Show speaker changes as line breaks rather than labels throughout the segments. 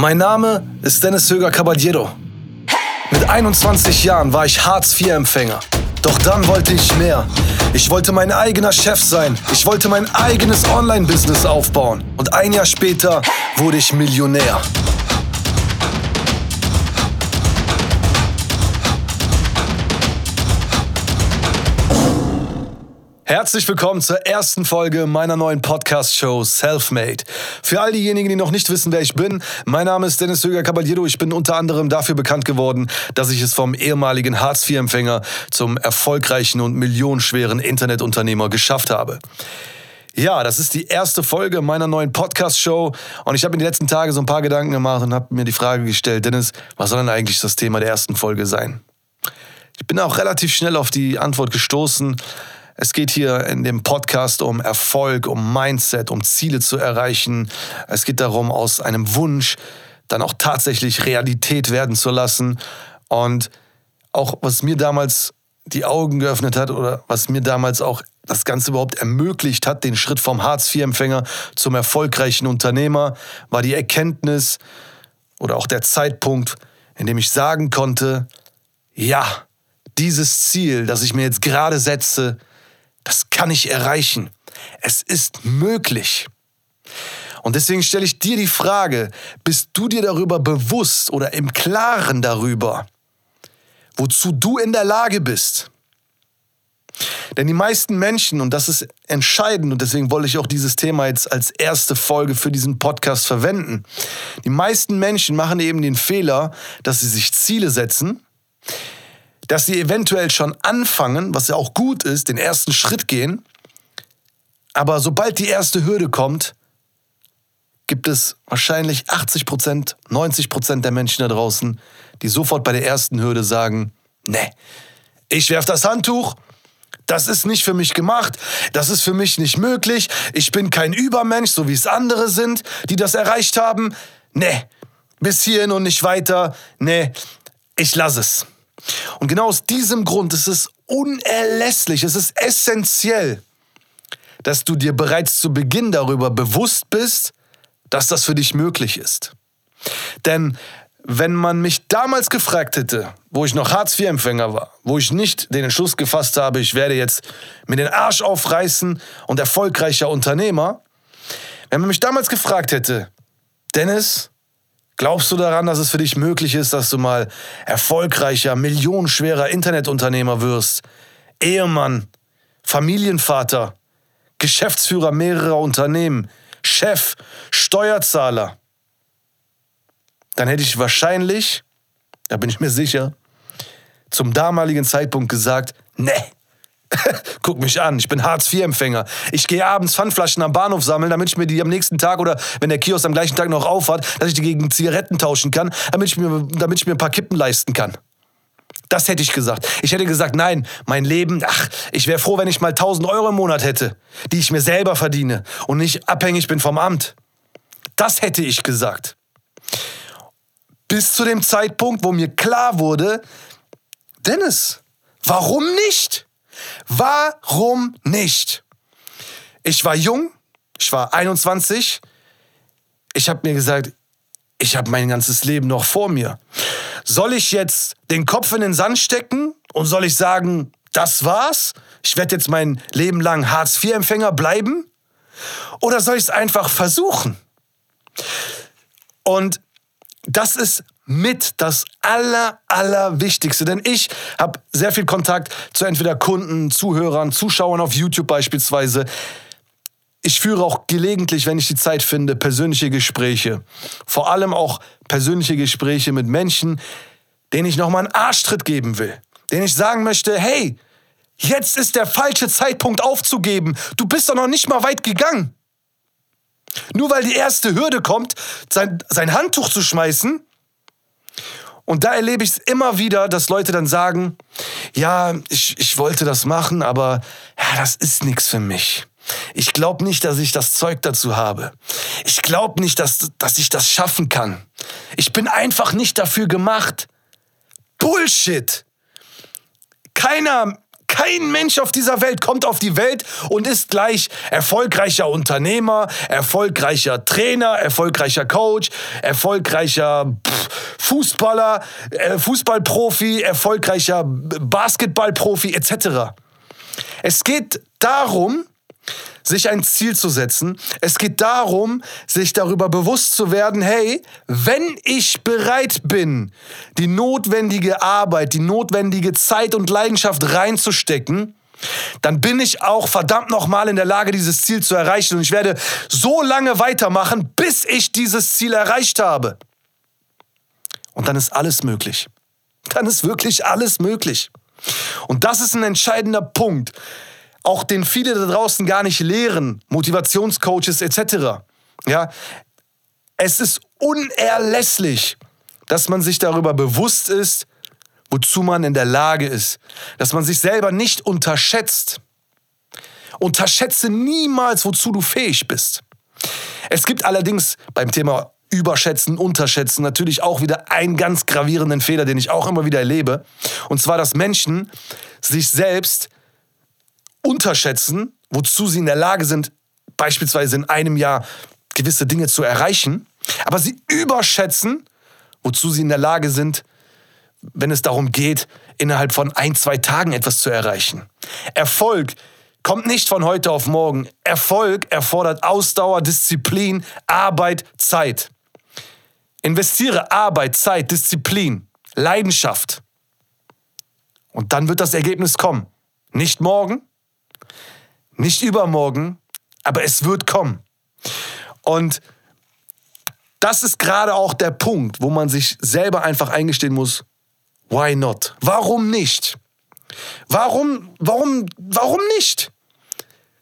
Mein Name ist Dennis Höger Caballero. Mit 21 Jahren war ich Hartz-IV-Empfänger. Doch dann wollte ich mehr. Ich wollte mein eigener Chef sein. Ich wollte mein eigenes Online-Business aufbauen. Und ein Jahr später wurde ich Millionär. Herzlich willkommen zur ersten Folge meiner neuen Podcast-Show Selfmade. Für all diejenigen, die noch nicht wissen, wer ich bin, mein Name ist Dennis Höger Caballero. Ich bin unter anderem dafür bekannt geworden, dass ich es vom ehemaligen Hartz-IV-Empfänger zum erfolgreichen und millionenschweren Internetunternehmer geschafft habe. Ja, das ist die erste Folge meiner neuen Podcast-Show und ich habe mir die letzten Tage so ein paar Gedanken gemacht und habe mir die Frage gestellt, Dennis, was soll denn eigentlich das Thema der ersten Folge sein? Ich bin auch relativ schnell auf die Antwort gestoßen. Es geht hier in dem Podcast um Erfolg, um Mindset, um Ziele zu erreichen. Es geht darum, aus einem Wunsch dann auch tatsächlich Realität werden zu lassen. Und auch was mir damals die Augen geöffnet hat oder was mir damals auch das Ganze überhaupt ermöglicht hat, den Schritt vom Hartz-IV-Empfänger zum erfolgreichen Unternehmer, war die Erkenntnis oder auch der Zeitpunkt, in dem ich sagen konnte, ja, dieses Ziel, das ich mir jetzt gerade setze, das kann ich erreichen. Es ist möglich. Und deswegen stelle ich dir die Frage, bist du dir darüber bewusst oder im Klaren darüber, wozu du in der Lage bist? Denn die meisten Menschen, und das ist entscheidend, und deswegen wollte ich auch dieses Thema jetzt als erste Folge für diesen Podcast verwenden, die meisten Menschen machen eben den Fehler, dass sie sich Ziele setzen, dass sie eventuell schon anfangen, was ja auch gut ist, den ersten Schritt gehen. Aber sobald die erste Hürde kommt, gibt es wahrscheinlich 80 Prozent, 90 Prozent der Menschen da draußen, die sofort bei der ersten Hürde sagen, nee, ich werf das Handtuch, das ist nicht für mich gemacht, das ist für mich nicht möglich, ich bin kein Übermensch, so wie es andere sind, die das erreicht haben. Nee, bis hierhin und nicht weiter, nee, ich lasse es. Und genau aus diesem Grund ist es unerlässlich, es ist essentiell, dass du dir bereits zu Beginn darüber bewusst bist, dass das für dich möglich ist. Denn wenn man mich damals gefragt hätte, wo ich noch Hartz-IV-Empfänger war, wo ich nicht den Entschluss gefasst habe, ich werde jetzt mir den Arsch aufreißen und erfolgreicher Unternehmer, wenn man mich damals gefragt hätte, Dennis, Glaubst du daran, dass es für dich möglich ist, dass du mal erfolgreicher, millionenschwerer Internetunternehmer wirst? Ehemann, Familienvater, Geschäftsführer mehrerer Unternehmen, Chef, Steuerzahler. Dann hätte ich wahrscheinlich, da bin ich mir sicher, zum damaligen Zeitpunkt gesagt, nee, Guck mich an, ich bin Hartz-IV-Empfänger. Ich gehe abends Pfandflaschen am Bahnhof sammeln, damit ich mir die am nächsten Tag oder wenn der Kiosk am gleichen Tag noch aufhat, dass ich die gegen Zigaretten tauschen kann, damit ich mir, damit ich mir ein paar Kippen leisten kann. Das hätte ich gesagt. Ich hätte gesagt, nein, mein Leben, ach, ich wäre froh, wenn ich mal 1000 Euro im Monat hätte, die ich mir selber verdiene und nicht abhängig bin vom Amt. Das hätte ich gesagt. Bis zu dem Zeitpunkt, wo mir klar wurde, Dennis, warum nicht? Warum nicht? Ich war jung, ich war 21. Ich habe mir gesagt, ich habe mein ganzes Leben noch vor mir. Soll ich jetzt den Kopf in den Sand stecken und soll ich sagen, das war's? Ich werde jetzt mein Leben lang Hartz-IV-Empfänger bleiben? Oder soll ich es einfach versuchen? Und das ist mit das aller, allerwichtigste. Denn ich habe sehr viel Kontakt zu entweder Kunden, Zuhörern, Zuschauern auf YouTube beispielsweise. Ich führe auch gelegentlich, wenn ich die Zeit finde, persönliche Gespräche. Vor allem auch persönliche Gespräche mit Menschen, denen ich nochmal einen Arschtritt geben will. Denen ich sagen möchte, hey, jetzt ist der falsche Zeitpunkt aufzugeben. Du bist doch noch nicht mal weit gegangen. Nur weil die erste Hürde kommt, sein, sein Handtuch zu schmeißen, und da erlebe ich es immer wieder, dass Leute dann sagen, ja, ich, ich wollte das machen, aber ja, das ist nichts für mich. Ich glaube nicht, dass ich das Zeug dazu habe. Ich glaube nicht, dass, dass ich das schaffen kann. Ich bin einfach nicht dafür gemacht. Bullshit. Keiner, Kein Mensch auf dieser Welt kommt auf die Welt und ist gleich erfolgreicher Unternehmer, erfolgreicher Trainer, erfolgreicher Coach, erfolgreicher Fußballer, äh, Fußballprofi, erfolgreicher Basketballprofi etc. Es geht darum, sich ein Ziel zu setzen. Es geht darum, sich darüber bewusst zu werden, hey, wenn ich bereit bin, die notwendige Arbeit, die notwendige Zeit und Leidenschaft reinzustecken, dann bin ich auch verdammt nochmal in der Lage, dieses Ziel zu erreichen. Und ich werde so lange weitermachen, bis ich dieses Ziel erreicht habe. Und dann ist alles möglich. Dann ist wirklich alles möglich. Und das ist ein entscheidender Punkt, auch den viele da draußen gar nicht lehren, Motivationscoaches etc. Ja, es ist unerlässlich, dass man sich darüber bewusst ist, wozu man in der Lage ist, dass man sich selber nicht unterschätzt. Unterschätze niemals, wozu du fähig bist. Es gibt allerdings beim Thema Überschätzen, Unterschätzen natürlich auch wieder einen ganz gravierenden Fehler, den ich auch immer wieder erlebe. Und zwar, dass Menschen sich selbst unterschätzen, wozu sie in der Lage sind, beispielsweise in einem Jahr gewisse Dinge zu erreichen, aber sie überschätzen, wozu sie in der Lage sind, wenn es darum geht, innerhalb von ein, zwei Tagen etwas zu erreichen. Erfolg kommt nicht von heute auf morgen. Erfolg erfordert Ausdauer, Disziplin, Arbeit, Zeit. Investiere Arbeit, Zeit, Disziplin, Leidenschaft. Und dann wird das Ergebnis kommen. Nicht morgen, nicht übermorgen, aber es wird kommen. Und das ist gerade auch der Punkt, wo man sich selber einfach eingestehen muss, why not? Warum nicht? Warum, warum, warum nicht?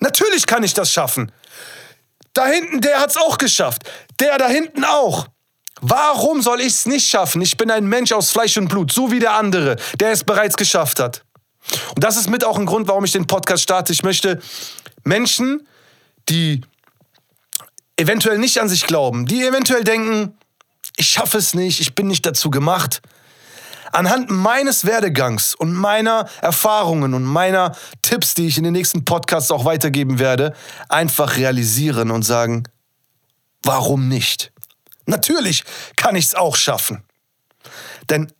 Natürlich kann ich das schaffen. Da hinten, der hat es auch geschafft. Der da hinten auch. Warum soll ich es nicht schaffen? Ich bin ein Mensch aus Fleisch und Blut, so wie der andere, der es bereits geschafft hat. Und das ist mit auch ein Grund, warum ich den Podcast starte. Ich möchte Menschen, die eventuell nicht an sich glauben, die eventuell denken, ich schaffe es nicht, ich bin nicht dazu gemacht, anhand meines Werdegangs und meiner Erfahrungen und meiner Tipps, die ich in den nächsten Podcasts auch weitergeben werde, einfach realisieren und sagen, warum nicht? Natürlich kann ich es auch schaffen. Denn,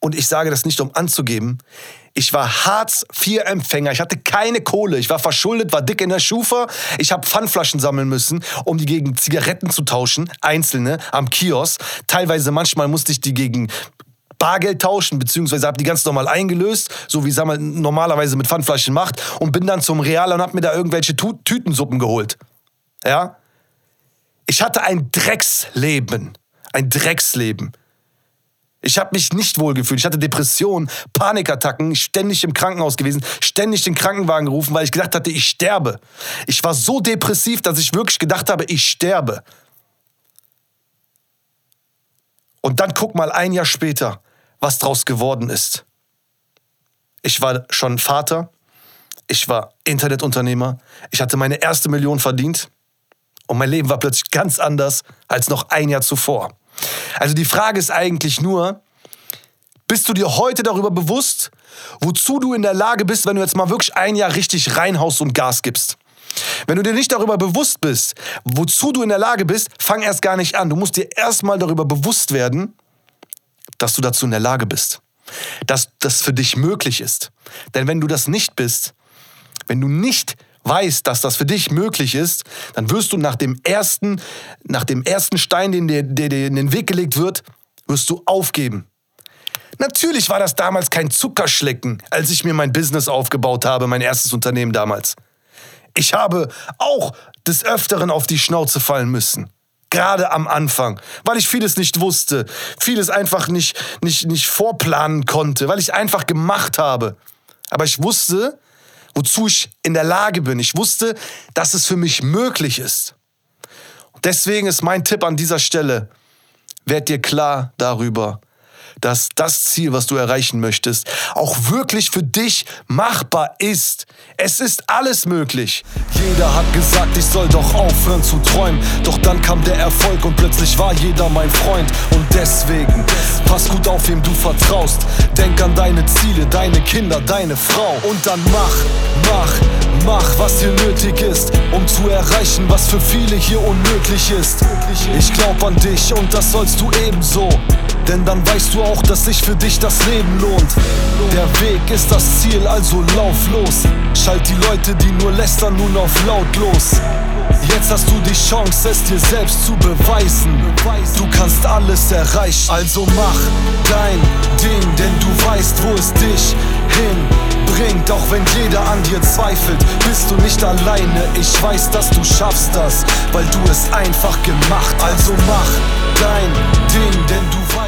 und ich sage das nicht, um anzugeben, ich war Hartz-IV-Empfänger. Ich hatte keine Kohle. Ich war verschuldet, war dick in der Schufa. Ich habe Pfandflaschen sammeln müssen, um die gegen Zigaretten zu tauschen. Einzelne am Kiosk. Teilweise, manchmal musste ich die gegen Bargeld tauschen, beziehungsweise habe die ganz normal eingelöst, so wie man normalerweise mit Pfandflaschen macht, und bin dann zum Real und habe mir da irgendwelche Tü Tütensuppen geholt. Ja? Ich hatte ein Drecksleben. Ein Drecksleben. Ich habe mich nicht wohl gefühlt. Ich hatte Depressionen, Panikattacken, ständig im Krankenhaus gewesen, ständig den Krankenwagen gerufen, weil ich gedacht hatte, ich sterbe. Ich war so depressiv, dass ich wirklich gedacht habe, ich sterbe. Und dann guck mal ein Jahr später, was draus geworden ist. Ich war schon Vater, ich war Internetunternehmer, ich hatte meine erste Million verdient und mein Leben war plötzlich ganz anders als noch ein Jahr zuvor. Also die Frage ist eigentlich nur, bist du dir heute darüber bewusst, wozu du in der Lage bist, wenn du jetzt mal wirklich ein Jahr richtig reinhaust und Gas gibst? Wenn du dir nicht darüber bewusst bist, wozu du in der Lage bist, fang erst gar nicht an. Du musst dir erstmal darüber bewusst werden, dass du dazu in der Lage bist. Dass das für dich möglich ist. Denn wenn du das nicht bist, wenn du nicht weißt, dass das für dich möglich ist, dann wirst du nach dem ersten, nach dem ersten Stein, den dir, der dir in den Weg gelegt wird, wirst du aufgeben. Natürlich war das damals kein Zuckerschlecken, als ich mir mein Business aufgebaut habe, mein erstes Unternehmen damals. Ich habe auch des Öfteren auf die Schnauze fallen müssen. Gerade am Anfang, weil ich vieles nicht wusste, vieles einfach nicht, nicht, nicht vorplanen konnte, weil ich einfach gemacht habe. Aber ich wusste, wozu ich in der Lage bin. Ich wusste, dass es für mich möglich ist. deswegen ist mein Tipp an dieser Stelle, werd dir klar darüber, dass das Ziel, was du erreichen möchtest, auch wirklich für dich machbar ist. Es ist alles möglich. Jeder hat gesagt, ich soll doch aufhören zu träumen. Doch dann kam der Erfolg und plötzlich war jeder mein Freund. Und deswegen, pass gut auf, wem du vertraust. Denk an deine Ziele, deine Kinder, deine Frau. Und dann mach, mach, mach, was hier nötig ist, um zu erreichen, was für viele hier unmöglich ist. Ich glaub an dich und das sollst du ebenso. Denn dann weißt du auch, dass sich für dich das Leben lohnt. Der Weg ist das Ziel, also lauf los. Schalt die Leute, die nur lästern, nun auf lautlos. Jetzt hast du die Chance, es dir selbst zu beweisen. Du kannst alles erreichen, also mach dein Ding, denn du weißt, wo es dich hinbringt. Auch wenn jeder an dir zweifelt, bist du nicht alleine. Ich weiß, dass du schaffst das, weil du es einfach gemacht hast. Also mach dein Ding, denn du weißt,